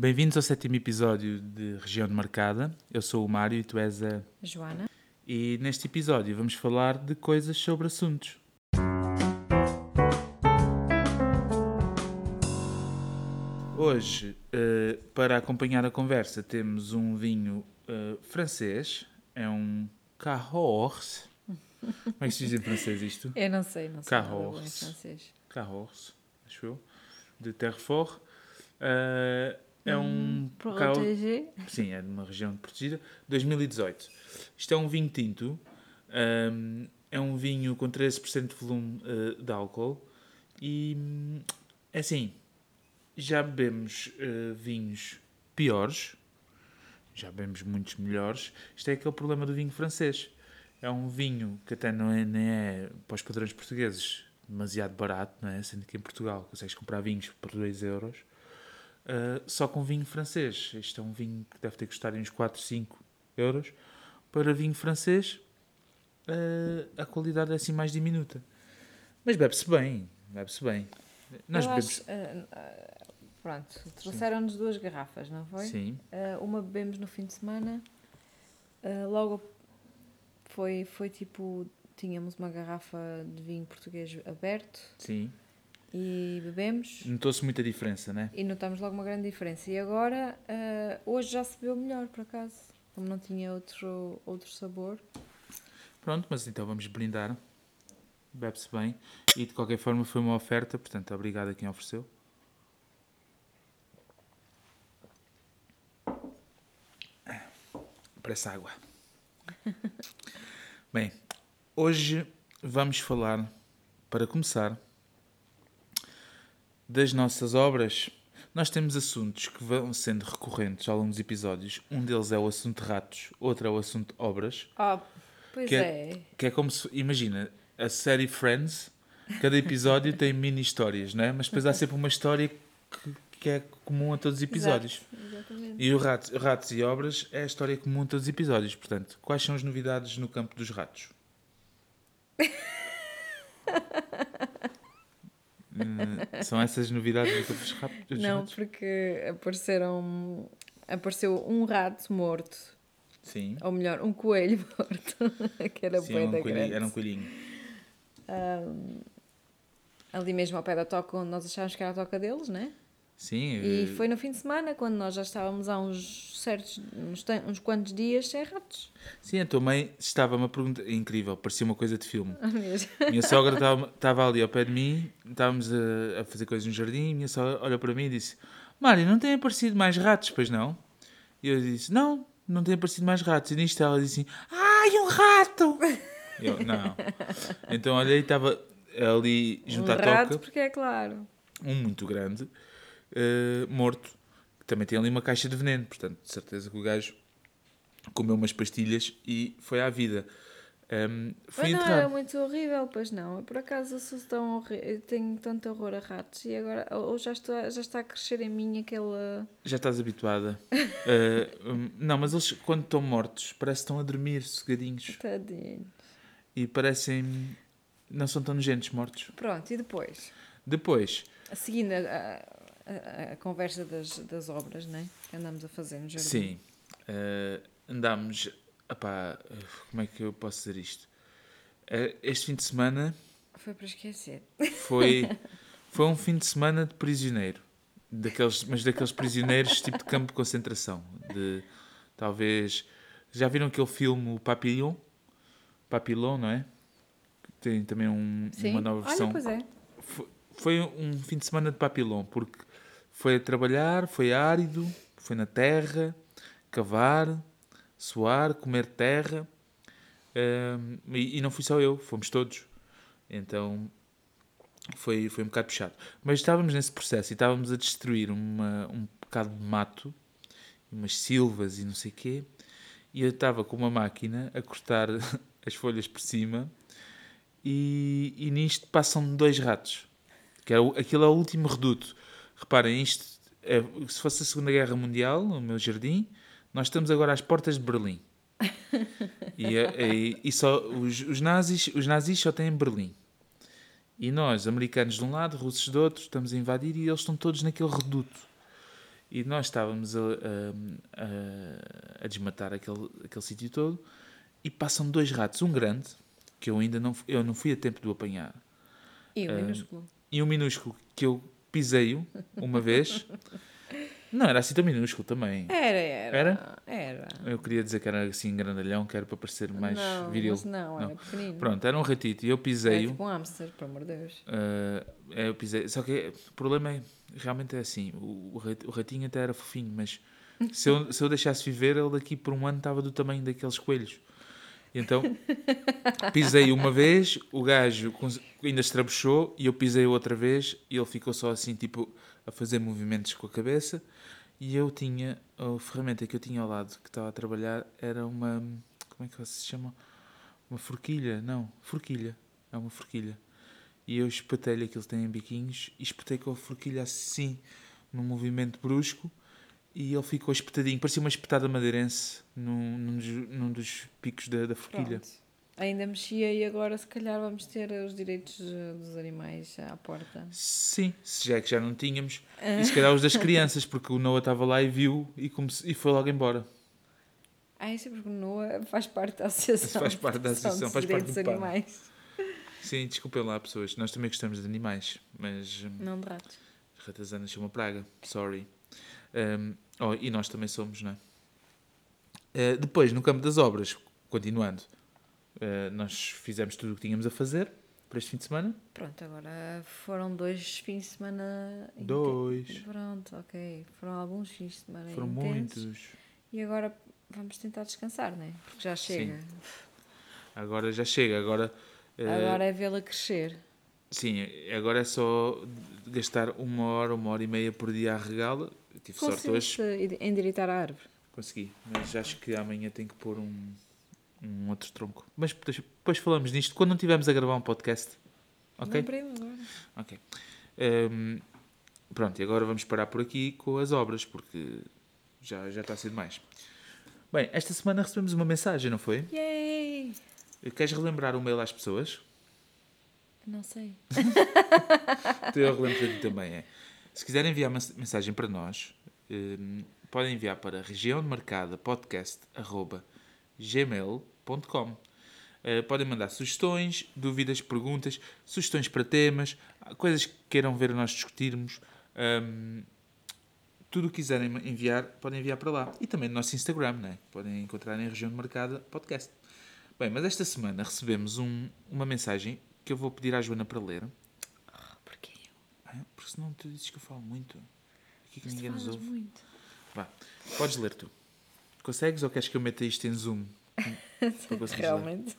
Bem-vindos ao sétimo episódio de Região Demarcada. Eu sou o Mário e tu és a. Joana. E neste episódio vamos falar de coisas sobre assuntos. Hoje, eh, para acompanhar a conversa, temos um vinho eh, francês. É um Cahors. Como é que se diz em francês isto? Eu não sei, não sei francês. Cahors, acho eu. De Terrefort. Eh, é um. Cahors- Protégé. Sim, é de uma região protegida. 2018. Isto é um vinho tinto. hum, é um vinho com 13% de volume eh, de álcool. E, hum, é assim, já bebemos eh, vinhos piores. Já bebemos muitos melhores. Isto é aquele problema do vinho francês. É um vinho que até não é, nem é, para os padrões portugueses, demasiado barato, não é? Sendo que em Portugal consegues comprar vinhos por 2 euros. Uh, só com vinho francês. Este é um vinho que deve ter custado uns 4, 5 euros. Para vinho francês, uh, a qualidade é assim mais diminuta. Mas bebe-se bem. Bebe-se bem. Nós Eu bebemos. acho, ah, pronto, trouxeram-nos duas garrafas, não foi? Sim, uma bebemos no fim de semana. logo foi, foi tipo, tínhamos uma garrafa de vinho português aberto sim. E bebemos Notou-se muita diferença, né? e notámos logo uma grande diferença. E agora, ah, hoje já se bebeu melhor, por acaso. Como não tinha outro, outro sabor. Pronto, mas então vamos brindar. Bebe-se bem. E de qualquer forma foi uma oferta, portanto, obrigado a quem ofereceu. Parece água. Bem, hoje vamos falar, para começar, das nossas obras. Nós temos assuntos que vão sendo recorrentes ao longo dos episódios. Um deles é o assunto ratos, outro é o assunto obras. Ah, pois Que é- é. Que é como se, imagina, a série Friends, cada episódio tem mini histórias, não é? Mas depois há sempre uma história que, que é comum a todos os episódios. Exato, exatamente. E o ratos, ratos e Obras é a história comum a todos os episódios. Portanto, quais são as novidades no campo dos ratos? Hum, são essas novidades no campo dos ratos? dos Não, ratos? porque apareceram. Apareceu um rato morto, Sim. ou melhor, um coelho morto, que era Sim, um da coelhinho- era um coelhinho. Ali mesmo ao pé da toca, onde nós achávamos que era a toca deles, né? Sim. E eh, foi no fim de semana, quando nós já estávamos há uns certos, uns, uns quantos dias sem ratos. Sim, a tua mãe estava-me a perguntar. Incrível, parecia uma coisa de filme. Ah. Minha sogra estava- estava ali ao pé de mim, estávamos a, a fazer coisas no jardim, e minha sogra olhou para mim e disse: Mário, não tem aparecido mais ratos, pois não? E eu disse: Não, não tem aparecido mais ratos. E nisto ela disse assim: Ai, um rato! Eu, não. Então olhei, estava ali junto um à rato, toca, porque é claro. um muito grande, eh, morto, que também tem ali uma caixa de veneno, portanto, de certeza que o gajo comeu umas pastilhas e foi à vida. Ehm, foi Mas não era muito horrível, pois não. Por acaso eu sou tão horri- eu tenho tanto horror a ratos e agora ou já, estou, já está a crescer em mim aquele. Já estás habituada. Eh, hum, não, mas eles, quando estão mortos, parece que estão a dormir sossegadinhos. Tadinho. E parecem. Não são tão nojentos mortos. Pronto, e depois? Depois, Seguindo a, a- a- conversa das, das obras, né? Que andamos a fazer no jardim. sim, eh, andámos. Epá, como é que eu posso dizer isto? Eh, este fim de semana Foi para esquecer. foi, foi um fim de semana de prisioneiro. Daqueles, mas daqueles prisioneiros tipo de campo de concentração. De talvez. Já viram aquele filme o Papillon? Papillon, não é? Tem também um- uma nova versão. Olha, pois é. Foi, foi um fim de semana de papilão, porque foi a trabalhar, foi árido, foi na terra, cavar, suar, comer terra. Hum, e, e não fui só eu, fomos todos. Então foi, foi um bocado puxado. Mas estávamos nesse processo e estávamos a destruir uma, um bocado de mato, umas silvas e não sei o quê. E eu estava com uma máquina a cortar as folhas por cima e, e nisto passam dois ratos. Que é o, aquilo é o último reduto. Reparem, isto é, se fosse a Segunda Guerra Mundial, o meu jardim, nós estamos agora às portas de Berlim. E, é- e- e só os, os nazis, os nazis só têm Berlim. E nós, americanos de um lado, russos do outro, estamos a invadir e eles estão todos naquele reduto. E nós estávamos a, a, a, a desmatar aquele, aquele sítio todo e passam dois ratos, um grande, que eu ainda não, eu não fui a tempo de o apanhar, E o Ah, minúsculo. e um minúsculo que eu pisei-o uma vez. Não, era assim tão minúsculo também. Era, era. Era? Era. Eu queria dizer que era assim grandalhão, que era para parecer mais não, viril. mas não, era pequenino. Pronto, era um ratito e eu Era pisei-o. tipo um hamster, pelo amor de Deus. É, eu pisei. Só que o problema é, realmente é assim, o, o ratinho até era fofinho, mas se eu, se eu deixasse viver, ele daqui por um ano estava do tamanho daqueles coelhos. Então, pisei uma vez, o gajo ainda estrabuchou, e eu pisei outra vez, e ele ficou só assim, tipo, a fazer movimentos com a cabeça, e eu tinha, a ferramenta que eu tinha ao lado, que estava a trabalhar, era uma, como é que se chama? Uma forquilha, não, forquilha, é uma forquilha. E eu espetei-lhe aquilo que tem biquinhos e espetei com a forquilha assim, num movimento brusco, e ele ficou espetadinho. Parecia uma espetada madeirense num, num, dos, num dos picos da, da forquilha. Pronto. Ainda mexia e agora se calhar vamos ter os direitos eh, dos animais à porta. Sim, se já é que já não tínhamos. E se calhar os das crianças, porque o Noah estava lá e viu e, comece- e foi logo embora. Ah, isso é porque o Noah faz parte da associação. Faz parte da associação, dos faz parte direitos do PAN. animais. Sim, desculpem lá, pessoas. Nós também gostamos de animais, mas hum, Não de ratos. as ratazanas são uma praga. Sorry. Hum, oh, e nós também somos, não é? Eh, depois, no campo das obras, continuando, eh, nós fizemos tudo o que tínhamos a fazer para este fim de semana. Pronto, agora foram dois fins de semana. Dois. Pronto, ok. Foram alguns fins de semana Foram intensos. muitos. E agora vamos tentar descansar, não é? Porque já chega. Agora já chega. Agora, eh, Agora é vê-la crescer. sim, agora é só gastar uma hora, uma hora e meia por dia a regá-la. Tive sorte hoje. Endireitar a árvore. Consegui, mas acho que amanhã tenho que pôr um, um outro tronco. Mas depois, falamos nisto quando não estivermos a gravar um podcast. Ok? Ok. Ehm, pronto, e agora vamos parar por aqui com as obras, porque já, já está a ser demais. Bem, esta semana recebemos uma mensagem, não foi? Yay! Queres relembrar o mail às pessoas? Não sei. Então eu relembro ti também. É. Se quiserem enviar uma mensagem para nós, ehm, podem enviar para regiãodemarcada.podcast.gmail.com Eh, Podem mandar sugestões, dúvidas, perguntas, sugestões para temas, coisas que queiram ver nós discutirmos. Ehm, tudo o que quiserem enviar, podem enviar para lá. E também no nosso Instagram, né? podem encontrar em Região de Marcada Podcast. Bem, mas esta semana recebemos um- uma mensagem que eu vou pedir à Joana para ler. Porquê? Ah, Porque senão tu dizes que eu falo muito. Aqui que Mas ninguém nos ouve. muito. Vá, podes ler tu. Consegues ou queres que eu meta isto em zoom? Realmente.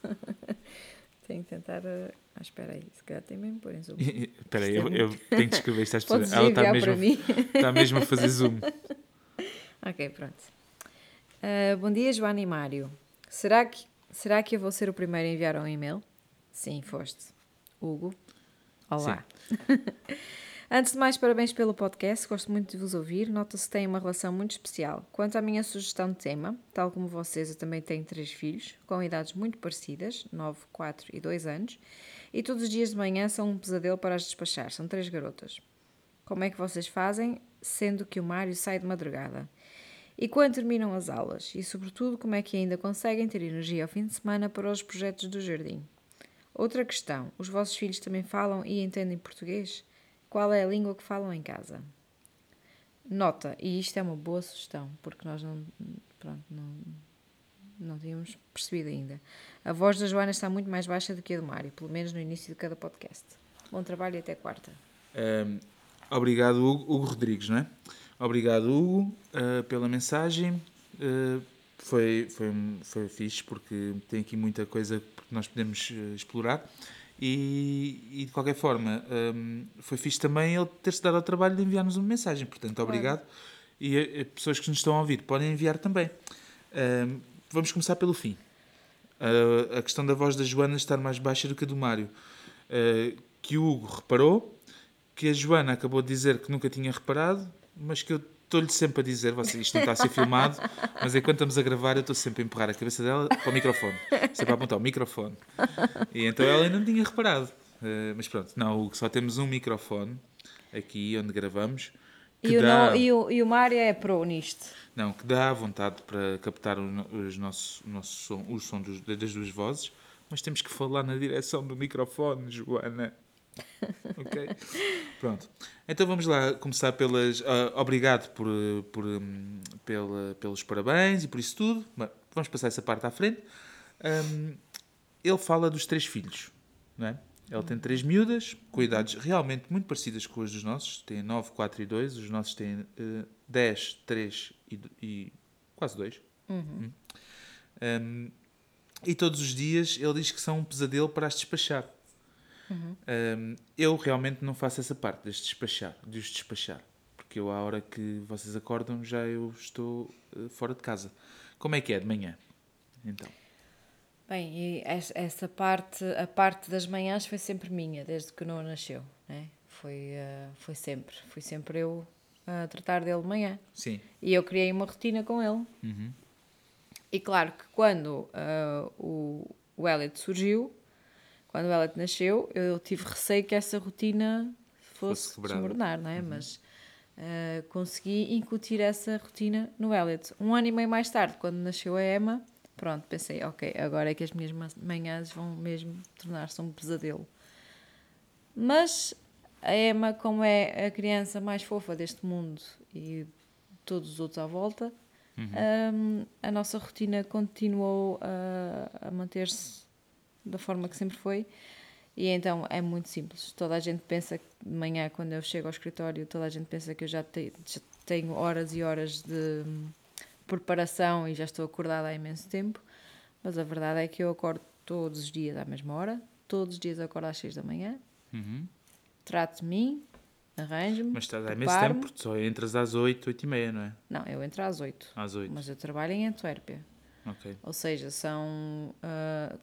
Tenho que tentar. uh, Ah, espera aí. Se calhar tem mesmo pôr em zoom. Espera aí, Isto é eu, eu tenho que escrever isto às pessoas. Ela está mesmo, está mesmo a fazer zoom. Ok, pronto. Ah, bom dia, Joana e Mário. Será que, será que eu vou ser o primeiro a enviar um e-mail? Sim, foste. Hugo. Olá. Antes de mais, parabéns pelo podcast, gosto muito de vos ouvir. Nota-se que têm uma relação muito especial. Quanto à minha sugestão de tema, tal como vocês, eu também tenho três filhos, com idades muito parecidas 9, 4 e 2 anos e todos os dias de manhã são um pesadelo para as despachar. São três garotas. Como é que vocês fazem, sendo que o Mário sai de madrugada? E quando terminam as aulas? E, sobretudo, como é que ainda conseguem ter energia ao fim de semana para os projetos do jardim? Outra questão: os vossos filhos também falam e entendem português? Qual é a língua que falam em casa? Nota, e isto é uma boa sugestão, porque nós não, pronto, não, não tínhamos percebido ainda. A voz da Joana está muito mais baixa do que a do Mário, pelo menos no início de cada podcast. Bom trabalho e até quarta. Ahm, obrigado, Hugo, Hugo Rodrigues, não é? Obrigado, Hugo, ah, pela mensagem. Ah, foi, foi, foi fixe porque tem aqui muita coisa que nós podemos eh, explorar. E, e, de qualquer forma, ahm, foi fixe também ele ter-se dado ao trabalho de enviar-nos uma mensagem. Portanto, obrigado. E eh, pessoas que nos estão a ouvir podem enviar também. Ahm, vamos começar pelo fim. Ah, a questão da voz da Joana estar mais baixa do que a do Mário. Ah, que o Hugo reparou, que a Joana acabou de dizer que nunca tinha reparado, mas que eu estou-lhe sempre a dizer, você, isto não está a ser filmado, mas enquanto estamos a gravar eu estou sempre a empurrar a cabeça dela para o microfone. Sempre a apontar o microfone. E então ela ainda não tinha reparado. Ah, mas pronto, não, Hugo, só temos um microfone aqui onde gravamos E o, dá, no- e, o, e o Mário é pro nisto. não, que dá vontade para captar o, os nossos, o nosso som, o som dos- das duas vozes, mas temos que falar na direção do microfone, Joana. ok? Pronto. Então vamos lá começar pelas. ah, obrigado por, por, hum, pela, pelos parabéns e por isso tudo. Mas Vamos passar essa parte à frente. Hum, ele fala dos três filhos, não é? Ele tem três miúdas, com idades realmente muito parecidas com as dos nossos. Tem 9, 4 e 2. Os nossos têm eh, 10, 3 e, e quase 2. Hum. Hum, e todos os dias ele diz que são um pesadelo para as despachar. Hum, eu realmente não faço essa parte, deste despachar, de os despachar. Porque eu, à hora que vocês acordam, já eu estou eh, fora de casa. Como é que é de manhã? Então. Bem, es- essa parte, a parte das manhãs foi sempre minha, desde que o Noah nasceu, né? Foi, eh, foi sempre, fui sempre eu a tratar dele de manhã. Sim. E eu criei uma rotina com ele. Uhum. E claro que quando ah, o, o Elliot surgiu, quando Elliot nasceu, eu tive receio que essa rotina Fosse fosse, desmoronar, não é? Mas ah, consegui incutir essa rotina no Elliot. Um ano e meio mais tarde, quando nasceu a Emma, pronto, pensei, ok, agora é que as minhas ma- manhãs vão mesmo tornar-se um pesadelo. Mas a Emma, como é a criança mais fofa deste mundo e todos os outros à volta, hum, a nossa rotina continuou a, a manter-se da forma que sempre foi. E então é muito simples. Toda a gente pensa que de manhã, quando eu chego ao escritório, toda a gente pensa que eu já, te- já tenho horas e horas de hum, preparação e já estou acordada há imenso tempo. Mas a verdade é que eu acordo todos os dias à mesma hora. Todos os dias acordo às 6 da manhã. Uhum. Trato de mim, arranjo-me. Mas estás há imenso tempo, porque só entras às 8, 8 e meia, não é? Não, eu entro às 8. Às 8. Mas eu trabalho em Antuérpia. Ok. Ou seja, são ah,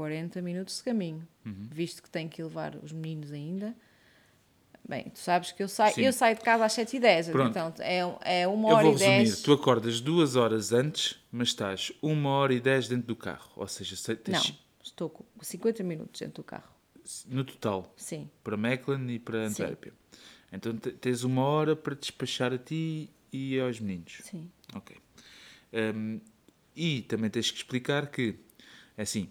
40 minutos de caminho. Uhum. Visto que tenho que levar os meninos ainda. Bem, tu sabes que eu saio, Sim. eu saio de casa às 7h10. Pronto. Então é, é uma Eu hora vou e resumir. 10. Tu acordas duas horas antes, mas estás uma hora e 10 dentro do carro. Ou seja, se- Não, tens estou com 50 minutos dentro do carro. no total, Sim. para Mechlin e para. Antuérpia. Então te- tens uma hora para despachar a ti e aos meninos. Sim. Ok. Hum, e também tens que explicar que, é assim,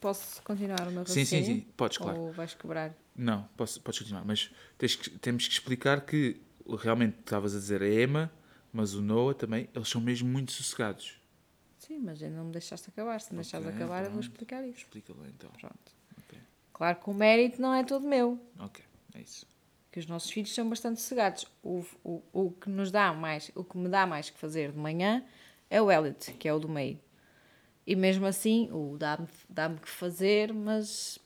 Posso continuar o meu Sim, sim, raciocínio? sim. Podes, claro. Ou vais quebrar? Não, posso, podes continuar, mas tens que- temos que explicar que realmente estavas a dizer a Emma, mas o Noah também, eles são mesmo muito sossegados. Sim, mas ainda não me deixaste acabar. Se me deixares Ok, acabar, eu vou pronto. explicar isso. Explica lá então. Pronto. Ok, Claro que o mérito não é todo meu. ok, é isso. que os nossos filhos são bastante sossegados. O, o, o que nos dá mais, o que me dá mais que fazer de manhã é o Elliot, que é o do meio. E mesmo assim, o dá-me dá-me que fazer, mas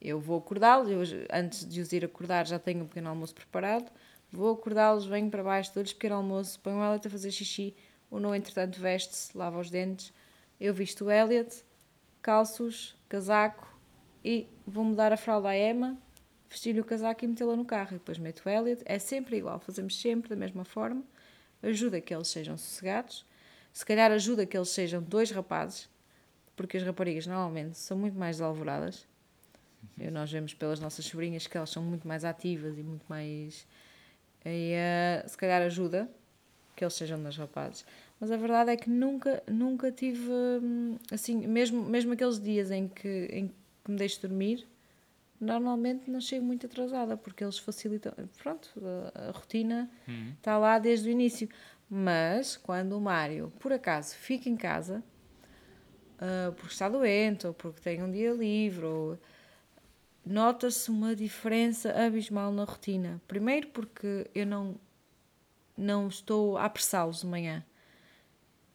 eu vou acordá-los. Antes de os ir acordar, já tenho um pequeno almoço preparado. Vou acordá-los, venho para baixo, dou-lhes pequeno almoço, ponho o Elliot a fazer xixi. O Noah, entretanto, veste-se, lava os dentes. Eu visto o Elliot, calços, casaco e vou mudar a fralda à Emma, vestir-lhe o casaco e metê-la no carro. E depois meto o Elliot. É sempre igual, fazemos sempre da mesma forma. Ajuda que eles sejam sossegados. Se calhar ajuda que eles sejam dois rapazes, porque as raparigas normalmente são muito mais alvoradas. E nós vemos pelas nossas sobrinhas que elas são muito mais ativas e muito mais. E, eh, se calhar ajuda que eles sejam dois rapazes. Mas a verdade é que nunca, nunca tive hum, assim, mesmo, mesmo aqueles dias em que, em que me deixo dormir, normalmente não chego muito atrasada, porque eles facilitam. Pronto, a, a rotina está lá desde o início. Mas quando o Mário, por acaso, fica em casa, ah, porque está doente, ou porque tem um dia livre, ou nota-se uma diferença abismal na rotina. Primeiro porque eu não, não estou a apressá-los de manhã.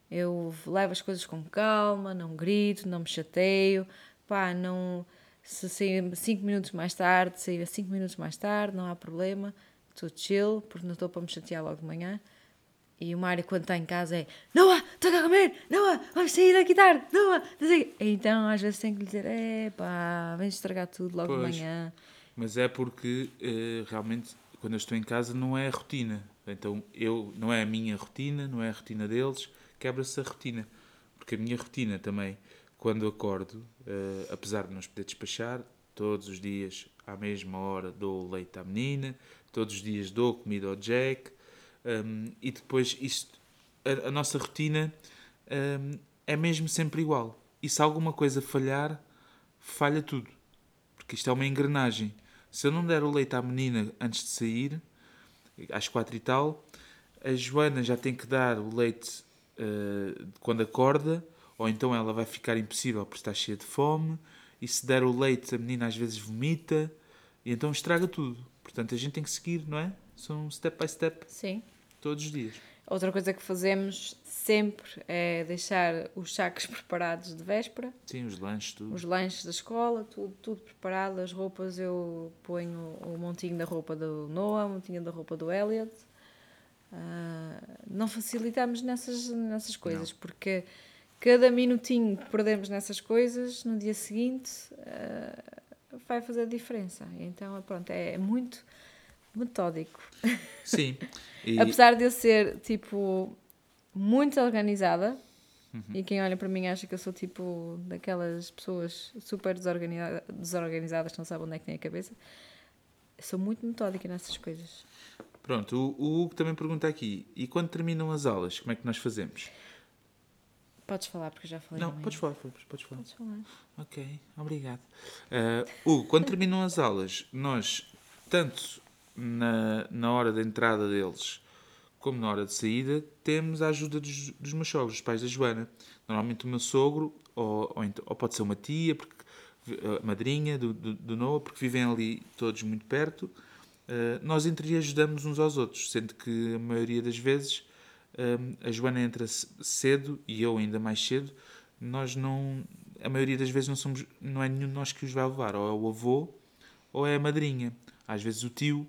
Eu levo as coisas com calma, não grito, não me chateio. Pá, não... Se sair 5 minutos mais tarde, sair 5 minutos mais tarde, não há problema. Estou chill, porque não estou para me chatear logo de manhã. E o Mário, quando está em casa, é Noah, estou a comer! Noah, vamos sair daqui tarde! Noah, não sei. Então, às vezes, tenho que lhe dizer: é pá, vens estragar tudo logo Pois. de manhã. Mas é porque eh, realmente quando eu estou em casa não é a rotina. Então eu não é a minha rotina, não é a rotina deles, quebra-se a rotina. Porque a minha rotina também, quando acordo, eh, apesar de não os poder despachar, Todos os dias, à mesma hora, dou leite à menina, todos os dias dou comida ao Jack, um, e depois isto, a, a nossa rotina um, é mesmo sempre igual. E se alguma coisa falhar, falha tudo. Porque isto é uma engrenagem. Se eu não der o leite à menina antes de sair, às quatro e tal, a Joana já tem que dar o leite uh, quando acorda, ou então ela vai ficar impossível por estar cheia de fome, e se der o leite a menina às vezes vomita, e então estraga tudo. Portanto, a gente tem que seguir, não é? São step by step. Sim. Todos os dias. Outra coisa que fazemos sempre é deixar os sacos preparados de véspera. Sim, os lanches, tudo. Os lanches da escola, tudo, tudo preparado. As roupas, eu ponho o montinho da roupa do Noah, o montinho da roupa do Elliot. Uh, não facilitamos nessas, nessas coisas, não. porque cada minutinho que perdemos nessas coisas, no dia seguinte, uh, vai fazer diferença. Então, pronto, é muito metódico. Sim. E... Apesar de eu ser, tipo, muito organizada, uhum. e quem olha para mim acha que eu sou, tipo, daquelas pessoas super desorganizadas, desorganizadas que não sabem onde é que tem a cabeça, eu sou muito metódica nessas coisas. Pronto, o, o Hugo também pergunta aqui, e quando terminam as aulas, como é que nós fazemos? Podes falar, porque já falei. Não, podes falar, podes falar. Podes falar. Ok, obrigado. Uh, Hugo, quando terminam as aulas, nós, tanto na, na hora da entrada deles como na hora de saída, temos a ajuda dos, dos meus sogros, os pais da Joana. Normalmente o meu sogro, ou, ou, ou pode ser uma tia, porque, a madrinha do, do, do Noah, porque vivem ali todos muito perto. Uh, nós entre ajudamos uns aos outros, sendo que a maioria das vezes um, a Joana entra cedo e eu ainda mais cedo. Nós não, a maioria das vezes não somos, não é nenhum de nós que os vai levar, ou é o avô ou é a madrinha, às vezes o tio,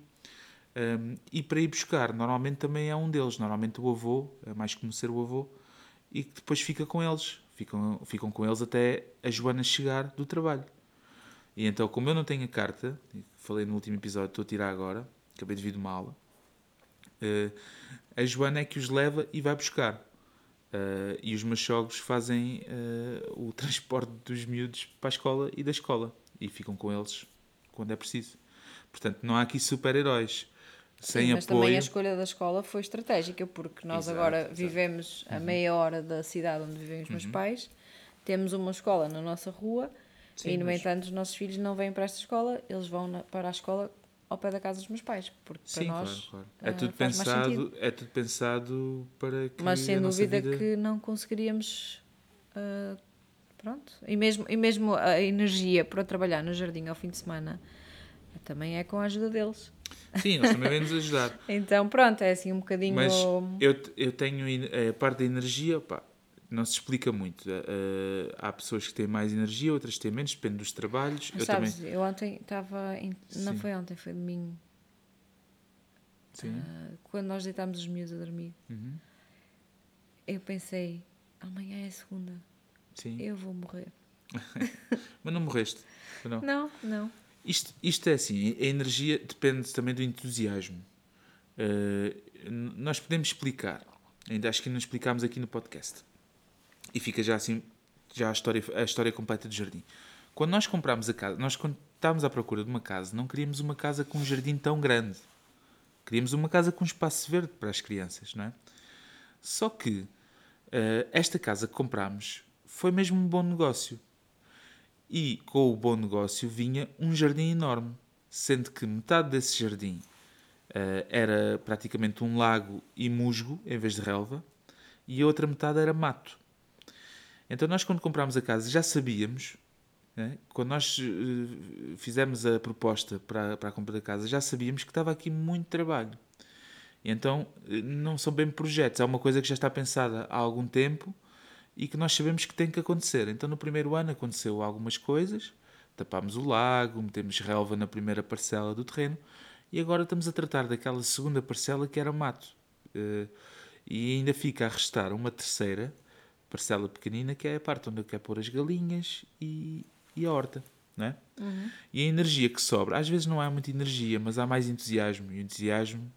um, e para ir buscar, normalmente também é um deles, normalmente o avô, é mais como ser o avô, e que depois fica com eles. Ficam, ficam com eles até a Joana chegar do trabalho. E então, como eu não tenho a carta, falei no último episódio, estou a tirar agora, acabei de vir de uma aula, uh, a Joana é que os leva e vai buscar. Uh, e os meus fazem uh, o transporte dos miúdos para a escola e da escola. E ficam com eles quando é preciso. Portanto, não há aqui super-heróis sem Sim, mas apoio. também a escolha da escola foi estratégica, porque nós exato, agora exato. vivemos a uhum. meia hora da cidade onde vivem os meus uhum. pais, temos uma escola na nossa rua Sim, e, no mas... entanto, os nossos filhos não vêm para esta escola, eles vão na, para a escola ao pé da casa dos meus pais, porque Sim, para nós claro, claro. É, tudo pensado, é tudo pensado para que Mas sem dúvida vida... que não conseguiríamos uh, pronto, e mesmo, e mesmo a energia para trabalhar no jardim ao fim de semana também é com a ajuda deles. Sim, nós também vamos ajudar. então, pronto, é assim um bocadinho. Mas eu, eu tenho a parte da energia, não se explica muito. Uh, há pessoas que têm mais energia, outras têm menos, depende dos trabalhos. Mas eu sabes, também... eu ontem estava. Em... Não foi ontem, foi domingo. Sim. Uh, quando nós deitámos os miúdos a dormir, uhum. eu pensei: amanhã é segunda. Sim. Eu vou morrer. Mas não morreste? Não, não. não. Isto, isto é assim, a energia depende também do entusiasmo. Uh, nós podemos explicar, ainda acho que não explicámos aqui no podcast. E fica já assim, já a história, a história completa do jardim. Quando nós comprámos a casa, nós estávamos à procura de uma casa, não queríamos uma casa com um jardim tão grande. Queríamos uma casa com um espaço verde para as crianças, não é? Só que uh, esta casa que comprámos foi mesmo um bom negócio. E com o bom negócio vinha um jardim enorme, sendo que metade desse jardim uh, era praticamente um lago e musgo em vez de relva, e a outra metade era mato. Então nós quando comprámos a casa já sabíamos, né? quando nós uh, fizemos a proposta para, para a compra da casa, já sabíamos que estava aqui muito trabalho. Então eh, não são bem projetos, é uma coisa que já está pensada há algum tempo e que nós sabemos que tem que acontecer. Então, no primeiro ano aconteceu algumas coisas, tapámos o lago, metemos relva na primeira parcela do terreno e agora estamos a tratar daquela segunda parcela que era mato. Uh, e ainda fica a restar uma terceira parcela pequenina que é a parte onde eu quero pôr as galinhas e, e a horta. É? Uhum. E a energia que sobra, às vezes não há muita energia, mas há mais entusiasmo. E o entusiasmo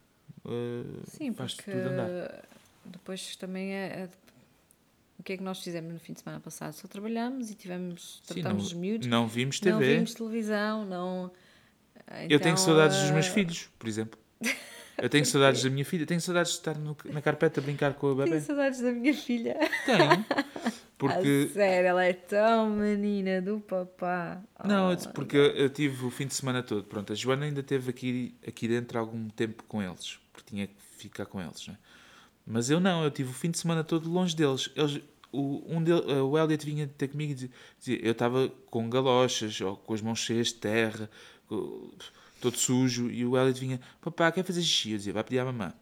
uh, Sim, faz tudo andar. Depois também é, é O que é que nós fizemos no fim de semana passado? Só trabalhamos e tivemos, não, os miúdos. não vimos Não TV. vimos televisão, não... eu tenho Então, saudades dos meus ah, filhos, por exemplo. Eu tenho saudades da minha filha. Tenho saudades de estar no- na carpeta a brincar com a bebê. Tenho saudades da minha filha. Tenho. A Porque. sério, ela é tão menina do papá. Não, Oh, eu- porque eu, eu tive o fim de semana todo. Pronto, a Joana ainda teve aqui, aqui dentro algum tempo com eles, porque tinha que ficar com eles, né? Mas eu não, eu tive o fim de semana todo longe deles. Eles, o, um del, o Elliot vinha ter comigo e dizia, eu estava com galochas, ou com as mãos cheias de terra, todo sujo, e o Elliot vinha, papá, quer fazer xixi? Eu dizia, vai pedir à mamã.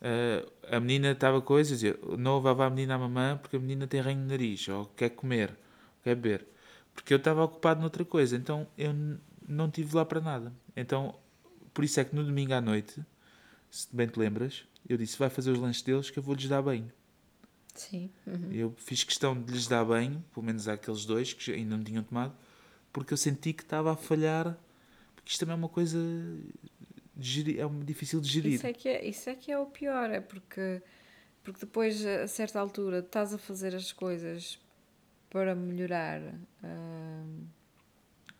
Ah, a menina estava coisa, dizia, não vá a menina à mamã porque a menina tem ranho no nariz, ou quer comer, quer beber. Porque eu estava ocupado noutra coisa, então eu não tive lá para nada. Então, por isso é que no domingo à noite, se bem te lembras, eu disse, vai fazer os lanches deles que eu vou-lhes dar banho. Sim. uhum. Eu fiz questão de lhes dar banho, pelo menos àqueles dois que ainda não tinham tomado, porque eu senti que estava a falhar, porque isto também é uma coisa gerir, é um- difícil de gerir. Isso é, que é, isso é que é o pior, é porque, porque depois, a certa altura, estás a fazer as coisas para melhorar hum,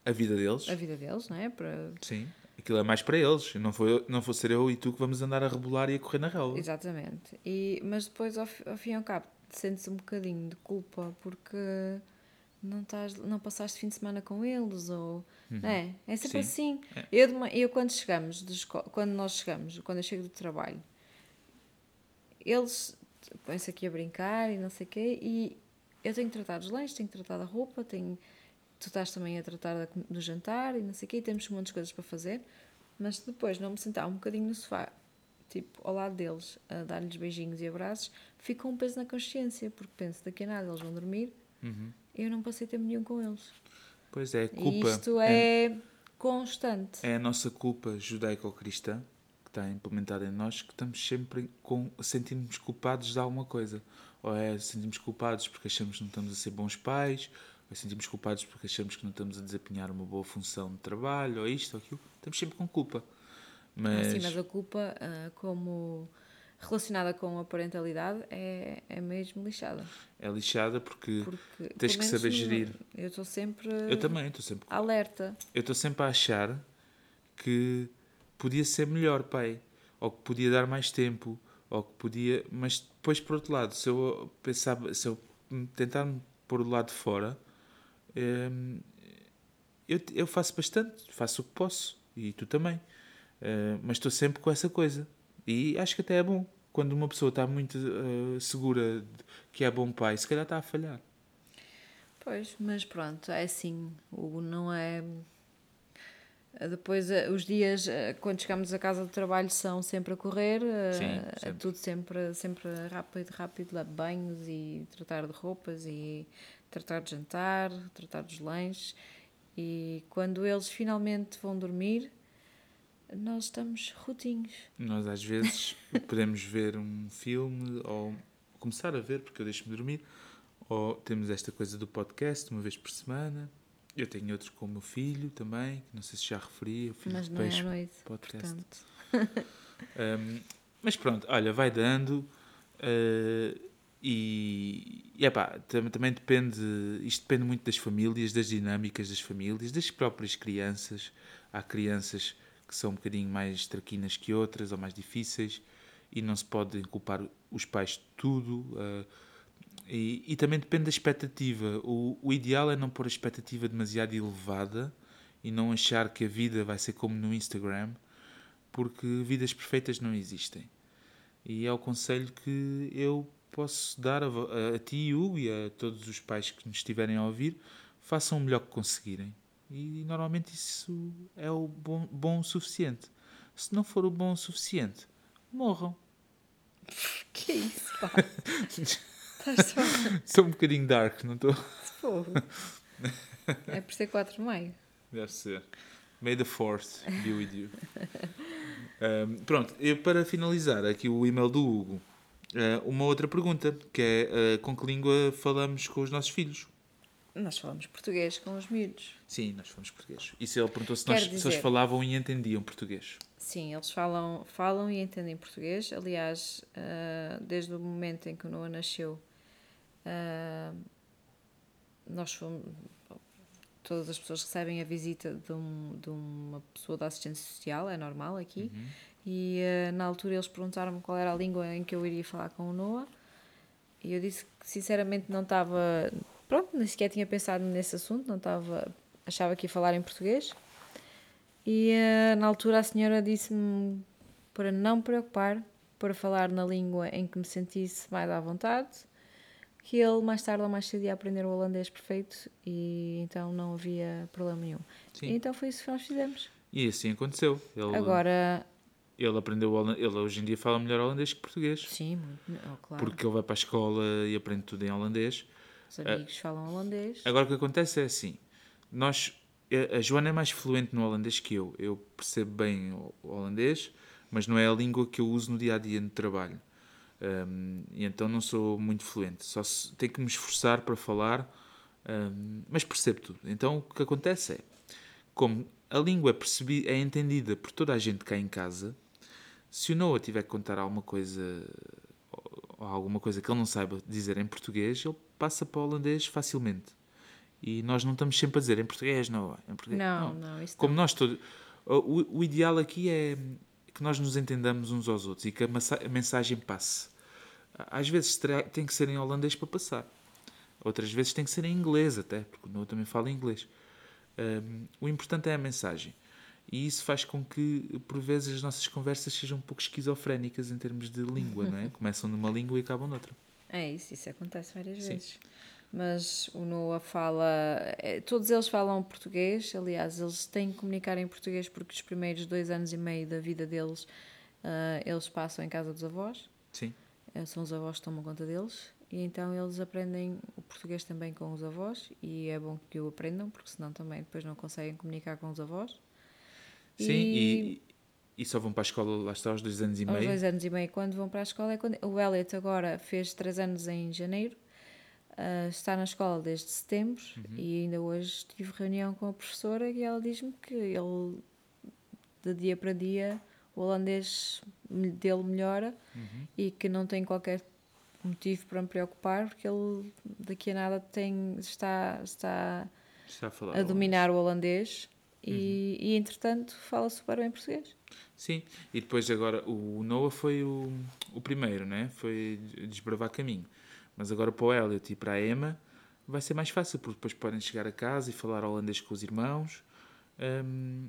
A vida deles, a vida deles, não é? Para, sim. Aquilo é mais para eles. Não foi, não vou ser eu e tu que vamos andar a rebolar e a correr na relva. exatamente. E, mas depois, ao, ao fim e ao cabo, sentes um bocadinho de culpa porque não, estás, não passaste fim de semana com eles ou... Não é? É sempre Uhum. Sim. assim. É. Eu, de eu quando chegamos, quando nós chegamos, quando eu chego do trabalho, eles põem-se aqui a brincar e não sei o quê, e eu tenho que tratar dos lanches, tenho que tratar da roupa, tenho, tu estás também a tratar do jantar e não sei o quê, e temos um monte de coisas para fazer, mas depois não me sentar um bocadinho no sofá, tipo, ao lado deles, a dar-lhes beijinhos e abraços, fica um peso na consciência, porque penso, daqui a nada eles vão dormir, Uhum. eu não passei tempo nenhum com eles. Pois é, E culpa. isto é, constante. é a nossa culpa judaico-cristã que está implementada em nós que estamos sempre com sentimos culpados de alguma coisa ou é sentimos culpados porque achamos que não estamos a ser bons pais ou sentimos culpados porque achamos que não estamos a desempenhar uma boa função de trabalho ou isto ou aquilo estamos sempre com culpa mas, sim, mas a culpa, ah, como relacionada com a parentalidade, é, é mesmo lixada. é lixada porque, Porque, tens que saber gerir. Eu estou sempre eu também estou sempre alerta. eu estou sempre a achar que podia ser melhor, pai, ou que podia dar mais tempo, ou que podia, mas depois por outro lado, se eu pensava, se eu tentar me pôr do lado de fora, hum, eu, eu faço bastante, faço o que posso, e tu também, Uh, mas estou sempre com essa coisa, e acho que até é bom. Quando uma pessoa está muito uh, segura de que é bom pai, se calhar está a falhar. Pois, mas pronto, é assim. O não é. Depois, eh, os dias, eh, quando chegamos a casa do trabalho, são sempre a correr. eh, Sim, É sempre. tudo sempre, sempre rápido, rápido. Banhos e tratar de roupas e tratar de jantar, tratar dos lanches. E quando eles finalmente vão dormir, nós estamos rotinhos. Nós às vezes podemos ver um filme ou começar a ver, porque eu deixo-me dormir, ou temos esta coisa do podcast uma vez por semana. Eu tenho outro com o meu filho também, que não sei se já referi, o filho Mas de não é peixe à noite. podcast. Um, mas pronto, olha, vai dando. uh, e, e epá, tam- também depende, isto depende muito das famílias, das dinâmicas das famílias, das próprias crianças. Há crianças que são um bocadinho mais traquinas que outras, ou mais difíceis, e não se pode culpar os pais de tudo. uh, e, e também depende da expectativa. O, o ideal é não pôr a expectativa demasiado elevada e não achar que a vida vai ser como no Instagram, porque vidas perfeitas não existem. E é o conselho que eu posso dar a, a, a ti, Hugo, e a todos os pais que nos estiverem a ouvir, façam o melhor que conseguirem. E normalmente isso é o bom, bom o suficiente. Se não for o bom o suficiente, morram. que é isso, pá? Estás só Sou um bocadinho dark, não estou? É por ser 4 de maio. Deve ser. May the fourth be with you. Um, pronto, e para finalizar aqui o e-mail do Hugo, uh, uma outra pergunta, que é uh, com que língua falamos com os nossos filhos? Nós falamos português com os miúdos. Sim, nós falamos português. E se ele perguntou se, eles dizer- falavam e entendiam português? Sim, eles falam, falam e entendem português. Aliás, ah, desde o momento em que o Noah nasceu, Uh, nós fomos. Todas as pessoas recebem a visita de, um, de uma pessoa da assistência social, é normal aqui. Uhum. E uh, na altura eles perguntaram-me qual era a língua em que eu iria falar com o Noah. E eu disse que sinceramente não estava. Pronto, nem sequer tinha pensado nesse assunto, não estava. Achava que ia falar em português. E uh, na altura a senhora disse-me para não me preocupar, para falar na língua em que me sentisse mais à vontade, que ele mais tarde ou mais cedo ia aprender o holandês perfeito e então não havia problema nenhum. Sim. E então foi isso que nós fizemos. E assim aconteceu. Ele, Agora, ele aprendeu holandês. Ele hoje em dia fala melhor holandês que português. sim, oh, claro. Porque ele vai para a escola e aprende tudo em holandês. Os amigos falam holandês. Agora o que acontece é assim: nós, a a Joana é mais fluente no holandês que eu. Eu percebo bem o o holandês, mas não é a língua que eu uso no dia a dia no trabalho. Um, e então não sou muito fluente. Só se, tenho que me esforçar para falar, um, mas percebo tudo. Então o que acontece é: como a língua é, percebi, é entendida por toda a gente cá em casa, se o Noah tiver que contar alguma coisa ou alguma coisa que ele não saiba dizer em português, ele passa para o holandês facilmente. E nós não estamos sempre a dizer em português, não. Em português, Não, não, isso Como nós todos. O, o ideal aqui é que nós nos entendamos uns aos outros e que a, a mensagem passe. Às vezes terá- tem que ser em holandês para passar. Outras vezes tem que ser em inglês até, porque o Noah também fala inglês. Um, o importante é a mensagem. E isso faz com que, por vezes, as nossas conversas sejam um pouco esquizofrénicas em termos de língua, não é? Começam numa língua e acabam noutra. É isso, isso acontece várias Sim. vezes. Mas o Noah fala. é, todos eles falam português, aliás, eles têm que comunicar em português porque os primeiros dois anos e meio da vida deles ah, eles passam em casa dos avós, Sim. eh, são os avós que tomam conta deles, e então eles aprendem o português também com os avós, e é bom que o aprendam, porque senão também depois não conseguem comunicar com os avós. Sim, e, e só vão para a escola, lá está, aos dois anos e aos meio. dois anos e meio, quando vão para a escola, é quando o Elliot agora fez três anos em janeiro, ah, está na escola desde setembro Uhum. e ainda hoje tive reunião com a professora e ela diz-me que ele, de dia para dia, o holandês dele melhora Uhum. e que não tem qualquer motivo para me preocupar porque ele daqui a nada tem, está, está Está a a dominar o holandês Uhum. e, e entretanto fala super bem português. Sim, e depois agora o Noah foi o, o primeiro, né? Foi desbravar caminho. Mas agora para o Elliot e para a Emma vai ser mais fácil, porque depois podem chegar a casa e falar holandês com os irmãos hum,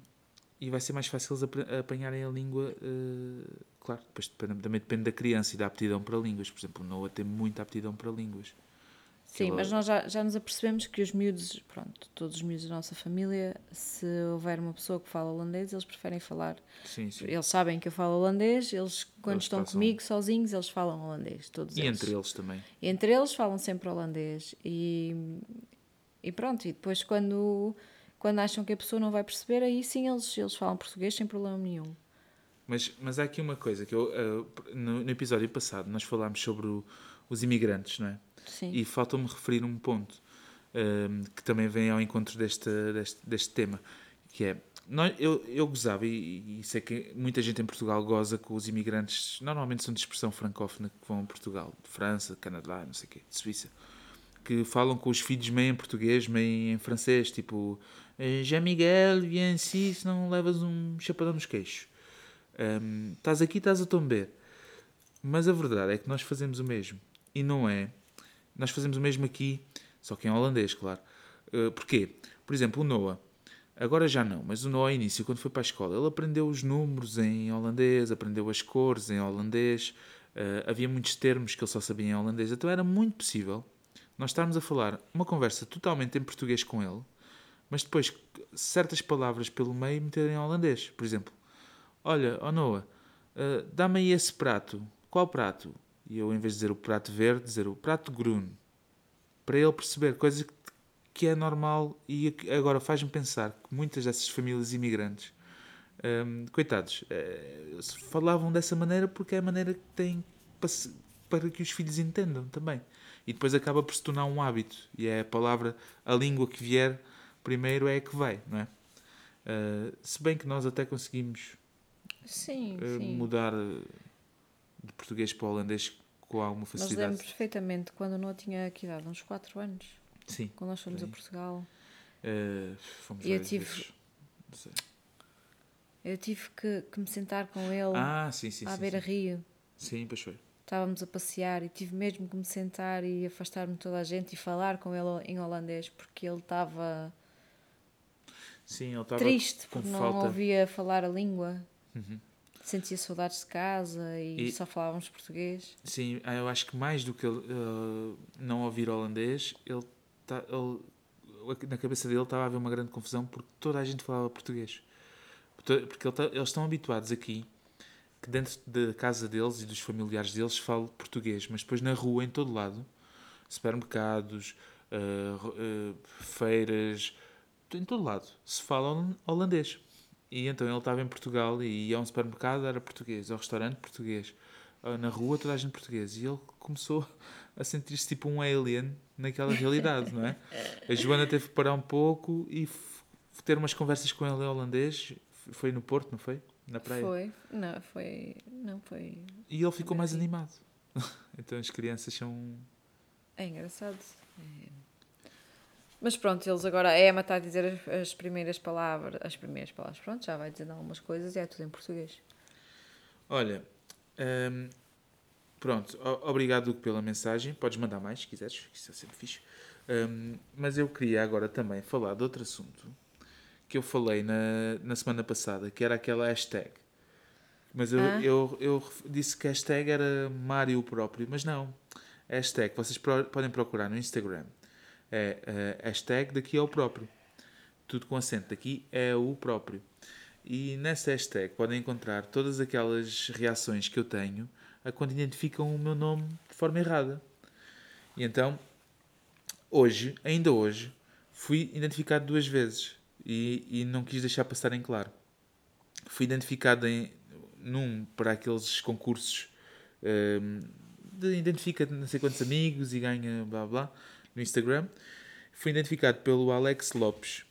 e vai ser mais fácil eles apanharem a língua. eh, claro, depois depende- também depende da criança e da aptidão para línguas. Por exemplo, o Noah tem muita aptidão para línguas. Sim, mas nós já, já nos apercebemos que os miúdos, pronto, todos os miúdos da nossa família, se houver uma pessoa que fala holandês, eles preferem falar. Sim, sim. Eles sabem que eu falo holandês, eles, quando Eles estão passam- comigo sozinhos, eles falam holandês, todos E eles. entre eles também. E entre eles falam sempre holandês. E, e pronto, e depois quando, quando acham que a pessoa não vai perceber, aí sim eles, eles falam português sem problema nenhum. Mas, mas há aqui uma coisa que eu, eh, no, no episódio passado nós falámos sobre o- os imigrantes, não é? Sim. E falta-me referir um ponto ehm, que também vem ao encontro deste, deste, deste tema, que é, nós, eu, eu gozava, e, e sei que muita gente em Portugal goza com os imigrantes, normalmente são de expressão francófona, que vão a Portugal, de França, Canadá, não sei o quê, de Suíça, que falam com os filhos meio em português, meio em francês, tipo, "Eh, Jean Miguel, viens ici, se não levas um chapadão nos queixos. Ehm, estás aqui, estás a tomber. Mas a verdade é que nós fazemos o mesmo. E não é. Nós fazemos o mesmo aqui, só que em holandês, claro. Uh, porquê? Por exemplo, o Noah. Agora já não, mas o Noah ao início, quando foi para a escola, ele aprendeu os números em holandês, aprendeu as cores em holandês. uh, havia muitos termos que ele só sabia em holandês. Então era muito possível nós estarmos a falar uma conversa totalmente em português com ele, mas depois certas palavras pelo meio meterem em holandês. Por exemplo, olha, oh Noah, uh, dá-me aí esse prato. Qual prato? E eu, em vez de dizer o prato verde, dizer o prato groen. Para ele perceber coisas que, que é normal e agora faz-me pensar que muitas dessas famílias imigrantes, hum, coitados, eh, falavam dessa maneira porque é a maneira que têm para, para que os filhos entendam também. E depois acaba por se tornar um hábito. E é a palavra, a língua que vier primeiro é a que vai, não é? Uh, se bem que nós até conseguimos Sim, uh, sim. mudar de português para holandês com alguma Mas facilidade. lembro perfeitamente quando não tinha aqui idade, uns 4 anos, Sim. quando nós fomos a. Portugal. Eh, fomos E eu tive-. Eu tive que, que me sentar com ele Ah, sim, sim, à sim. beira sim. pois foi. Estávamos a passear e tive mesmo que me sentar e afastar-me de toda a gente e falar com ele em holandês porque ele estava Sim, ele estava triste porque não falta. ouvia falar a língua. Uhum. Sentia saudades de casa e, E- só falávamos português. Sim, ah, eu acho que mais do que ele eh, não ouvir holandês, ele, tá, ele na cabeça dele estava a haver uma grande confusão porque toda a gente falava português. Porque ele tá- eles estão habituados aqui que dentro da casa deles e dos familiares deles falam português, mas depois na rua, em todo lado, supermercados, ro- eh, feiras, em todo lado, se fala holan- holandês. E então ele estava em Portugal e ia a um supermercado, era português, ao restaurante, português. Ah, Na rua, toda a gente português. E ele começou a sentir-se tipo um alien naquela realidade, não é? A Joana teve que parar um pouco e ter umas conversas com ele em holandês. Foi no Porto, não foi? Na praia. Foi, não, foi, não foi. E ele ficou mais animado. então as crianças são. É engraçado. É. Mas pronto, eles agora, a Emma está a dizer as, as primeiras palavras, as primeiras palavras, pronto, já vai dizendo algumas coisas e é tudo em português. Olha, hum, pronto, obrigado pela mensagem. Podes mandar mais se quiseres, que isso é sempre fixe. Hum, mas eu queria agora também falar de outro assunto que eu falei na, na semana passada, que era aquela hashtag. Mas eu, Ah. eu, eu disse que a hashtag era Mário próprio, mas não. A hashtag, vocês pro- podem procurar no Instagram. É a hashtag daqui é o próprio. Tudo com acento. Daqui é o próprio. E nessa hashtag podem encontrar todas aquelas reações que eu tenho a quando identificam o meu nome de forma errada. E então, hoje, ainda hoje, fui identificado duas vezes e, e não quis deixar passar em claro. Fui identificado em, num para aqueles concursos hum, de identifica não sei quantos amigos e ganha blá blá no Instagram. Fui identificado pelo Alex Lopes.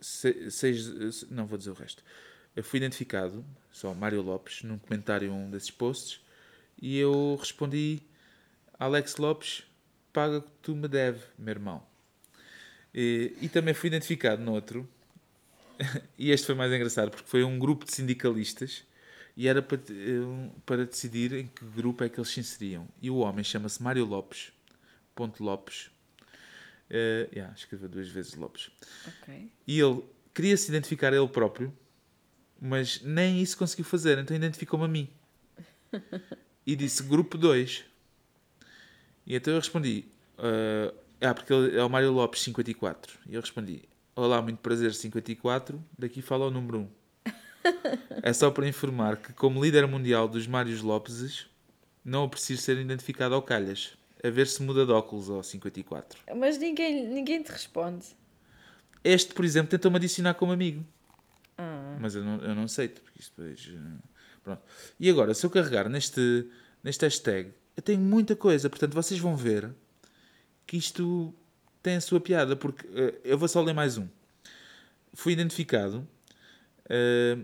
Se- seis, não vou dizer o resto. Eu fui identificado, só Mário Lopes, num comentário um desses posts, e eu respondi: Alex Lopes, paga o que tu me deve, meu irmão. E, e também fui identificado noutro, e este foi mais engraçado, porque foi um grupo de sindicalistas e era para, para decidir em que grupo é que eles se inseriam. E o homem chama-se Mário Lopes, ponto Lopes. Eh, yeah, escreveu duas vezes Lopes. Ok. E ele queria se identificar a ele próprio, mas nem isso conseguiu fazer, então identificou-me a mim. E disse grupo 2. E então eu respondi: ah, ah, porque ele é o Mário Lopes 54. E eu respondi: Olá, muito prazer, 54. Daqui fala o número 1. É só para informar que, como líder mundial dos Mários Lopes, não preciso ser identificado ao calhas. A ver se muda de óculos ao 54. Mas ninguém, ninguém te responde. Este, por exemplo, tentou-me adicionar como amigo. Ah, Mas eu não, eu não aceito, porque isto depois. eh, Pronto. E agora, se eu carregar neste, neste hashtag, eu tenho muita coisa, portanto vocês vão ver que isto tem a sua piada, porque eh, eu vou só ler mais um. Fui identificado eh,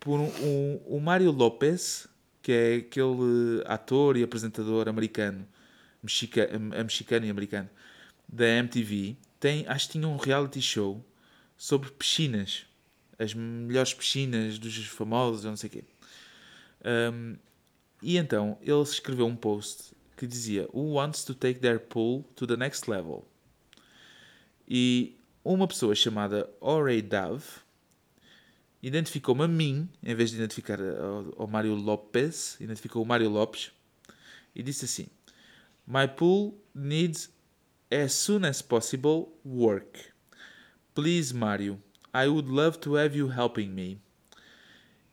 por um, um- o Mário Lopes, que é aquele ator e apresentador americano, mexica, eh, mexicano e americano, da MTV. Tem, acho que tinha um reality show sobre piscinas as melhores piscinas dos famosos, não sei o quê. Um, e então ele escreveu um post que dizia Who wants to take their pool to the next level? E uma pessoa chamada Orey Dove identificou-me a mim, em vez de identificar ao, ao Mário Lopes, identificou o Mário Lopes e disse assim: My pool needs as soon as possible work. Please, Mário, I would love to have you helping me.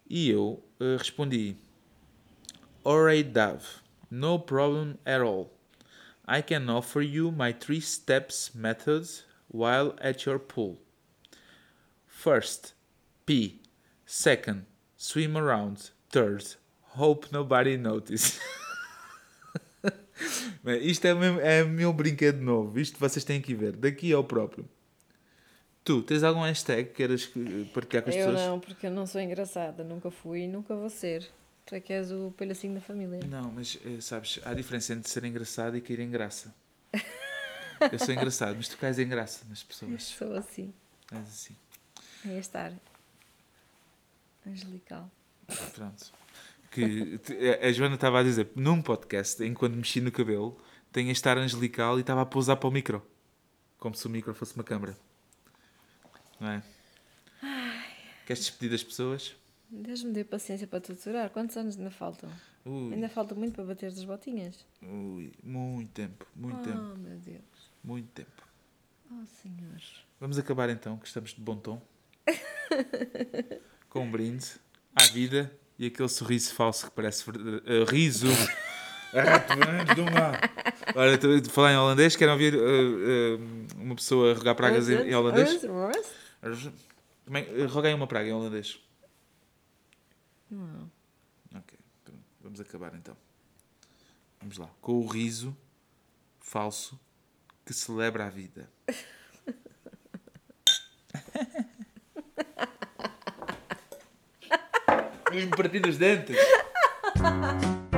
E eu eh, respondi: Alright, Dave, no problem at all. I can offer you my three steps methods while at your pool. First, pee. Second, swim around. Third, hope nobody notices. Isto é o meu, é meu brinquedo novo. Isto vocês têm que ver. Daqui ao próprio. Tu, tens algum hashtag que queiras eh, partilhar com as eu pessoas? não, porque eu não sou engraçada. Nunca fui e nunca vou ser. Tu é que és o palhacinho da família. Não, mas eh, sabes, há diferença entre ser engraçado e cair em graça. Eu sou engraçado, mas tu cais em graça nas Eu pessoas. sou assim. És assim. É estar angelical. Pronto. Que a Joana estava a dizer num podcast, enquanto mexi no cabelo, tem a estar angelical e estava a pousar para o micro. Como se o micro fosse uma câmara. Não é? Queres despedir das pessoas? Deus me dê paciência para tutorar. Quantos anos ainda faltam? Ui, Ainda falta muito para bater as botinhas. ui, muito tempo, muito oh, tempo, meu Deus. muito tempo. Oh, Senhor. Vamos acabar então, que estamos de bom tom. Com um brinde à vida e aquele sorriso falso que parece eh, riso. Olha, estou falar em holandês. Querem ouvir eh, eh, uma pessoa rogar pragas em, em holandês? Como é- eh, Roguem uma praga em holandês. Não. Ok, pronto. Vamos acabar então. Vamos lá. Com o riso falso que celebra a vida. Mesmo partindo os dentes.